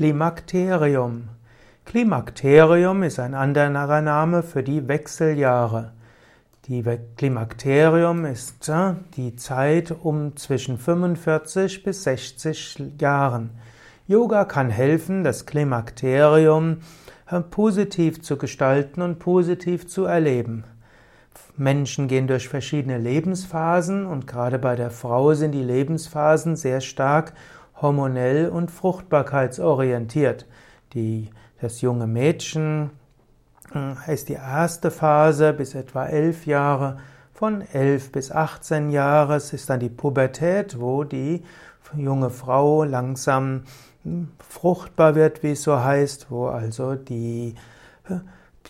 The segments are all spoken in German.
Klimakterium. Klimakterium ist ein anderer Name für die Wechseljahre. Die Klimakterium ist äh, die Zeit um zwischen 45 bis 60 Jahren. Yoga kann helfen, das Klimakterium äh, positiv zu gestalten und positiv zu erleben. Menschen gehen durch verschiedene Lebensphasen und gerade bei der Frau sind die Lebensphasen sehr stark hormonell und fruchtbarkeitsorientiert. Die, das junge Mädchen äh, ist die erste Phase bis etwa elf Jahre. Von elf bis 18 Jahre ist dann die Pubertät, wo die junge Frau langsam hm, fruchtbar wird, wie es so heißt, wo also die,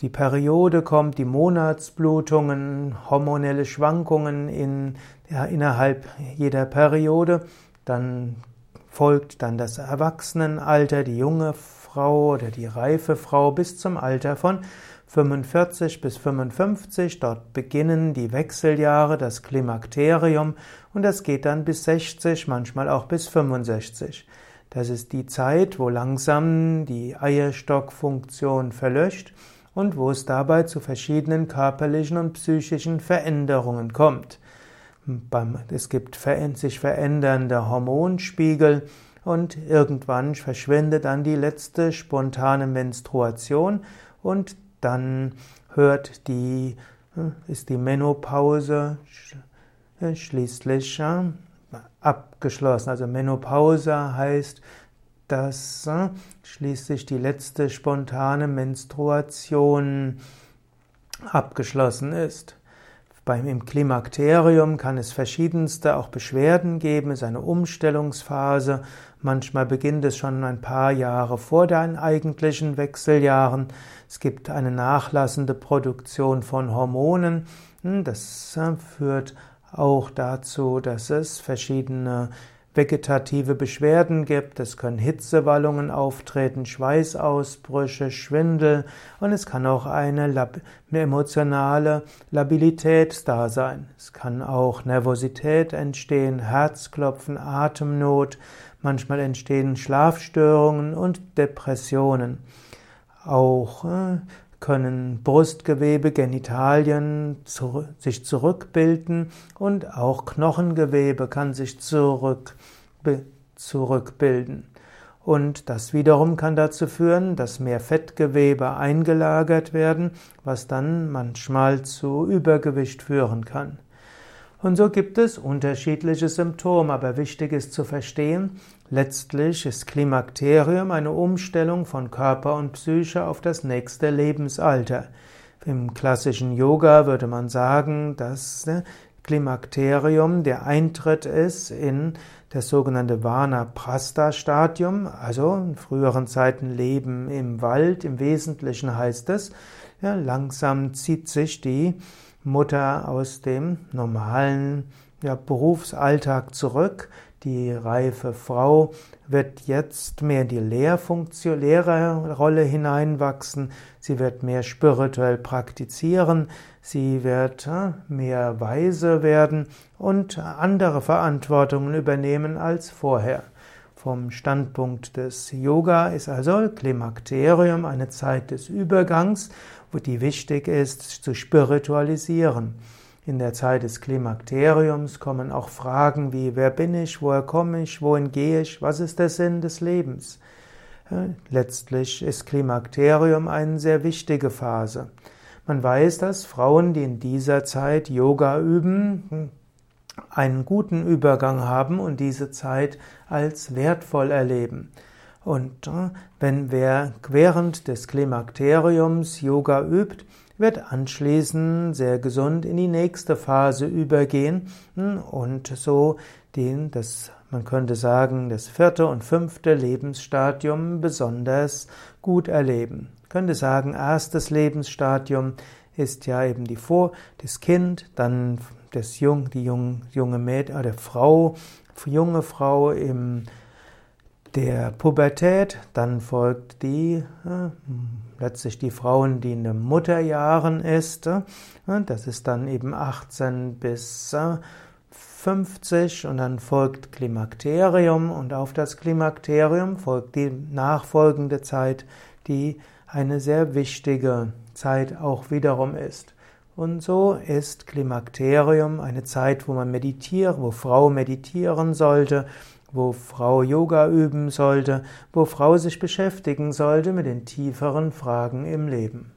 die Periode kommt, die Monatsblutungen, hormonelle Schwankungen in, ja, innerhalb jeder Periode. Dann folgt dann das Erwachsenenalter, die junge Frau oder die reife Frau bis zum Alter von 45 bis 55. Dort beginnen die Wechseljahre, das Klimakterium und das geht dann bis 60, manchmal auch bis 65. Das ist die Zeit, wo langsam die Eierstockfunktion verlöscht und wo es dabei zu verschiedenen körperlichen und psychischen Veränderungen kommt. Es gibt sich verändernde Hormonspiegel und irgendwann verschwindet dann die letzte spontane Menstruation und dann hört die, äh, ist die Menopause äh, schließlich äh, abgeschlossen. Also Menopause heißt, dass schließlich die letzte spontane Menstruation abgeschlossen ist. Beim im Klimakterium kann es verschiedenste auch Beschwerden geben, es ist eine Umstellungsphase. Manchmal beginnt es schon ein paar Jahre vor den eigentlichen Wechseljahren. Es gibt eine nachlassende Produktion von Hormonen. Hm, das äh, führt auch dazu, dass es verschiedene vegetative Beschwerden gibt. Es können Hitzewallungen auftreten, Schweißausbrüche, Schwindel und es kann auch eine, eine emotionale Labilität da sein. Es kann auch Nervosität entstehen, Herzklopfen, Atemnot, manchmal entstehen Schlafstörungen und Depressionen. Auch äh, können Brustgewebe, Genitalien sich zurückbilden und auch Knochengewebe kann sich zurück, zurückbilden. Und das wiederum kann dazu führen, dass mehr Fettgewebe eingelagert werden, was dann manchmal zu Übergewicht führen kann. Und so gibt es unterschiedliche Symptome, aber wichtig ist zu verstehen, letztlich ist Klimakterium eine Umstellung von Körper und Psyche auf das nächste Lebensalter. Im klassischen Yoga würde man sagen, dass ne, Klimakterium der Eintritt ist in das sogenannte Vana-Prastha-Stadium, also in früheren Zeiten Leben im Wald. Im Wesentlichen heißt es, ja, langsam zieht sich die Mutter aus dem normalen ja, Berufsalltag zurück. Die reife Frau wird jetzt mehr in die Lehrfunktion, Lehrerrolle hineinwachsen. Sie wird mehr spirituell praktizieren. Sie wird äh, mehr weise werden und andere Verantwortungen übernehmen als vorher. Vom Standpunkt des Yoga ist also Klimakterium eine Zeit des Übergangs, wo die wichtig ist zu spiritualisieren. In der Zeit des Klimakteriums kommen auch Fragen wie wer bin ich, woher komme ich, wohin gehe ich, was ist der Sinn des Lebens. Letztlich ist Klimakterium eine sehr wichtige Phase. Man weiß, dass Frauen, die in dieser Zeit Yoga üben, einen guten Übergang haben und diese Zeit als wertvoll erleben. Und äh, wenn wer während des Klimakteriums Yoga übt, wird anschließend sehr gesund in die nächste Phase übergehen hm, und so den, das, man könnte sagen, das vierte und fünfte Lebensstadium besonders gut erleben. Man könnte sagen, erstes Lebensstadium ist ja eben die Vor, das Kind, dann das Jung, die jung, junge Mädchen, oder Frau, junge Frau im der Pubertät, dann folgt die, äh, letztlich die Frauen, die in den Mutterjahren ist, äh, das ist dann eben 18 bis äh, 50 und dann folgt Klimakterium. Und auf das Klimakterium folgt die nachfolgende Zeit, die eine sehr wichtige Zeit auch wiederum ist. Und so ist Klimakterium eine Zeit, wo man meditiert, wo Frau meditieren sollte, wo Frau Yoga üben sollte, wo Frau sich beschäftigen sollte mit den tieferen Fragen im Leben.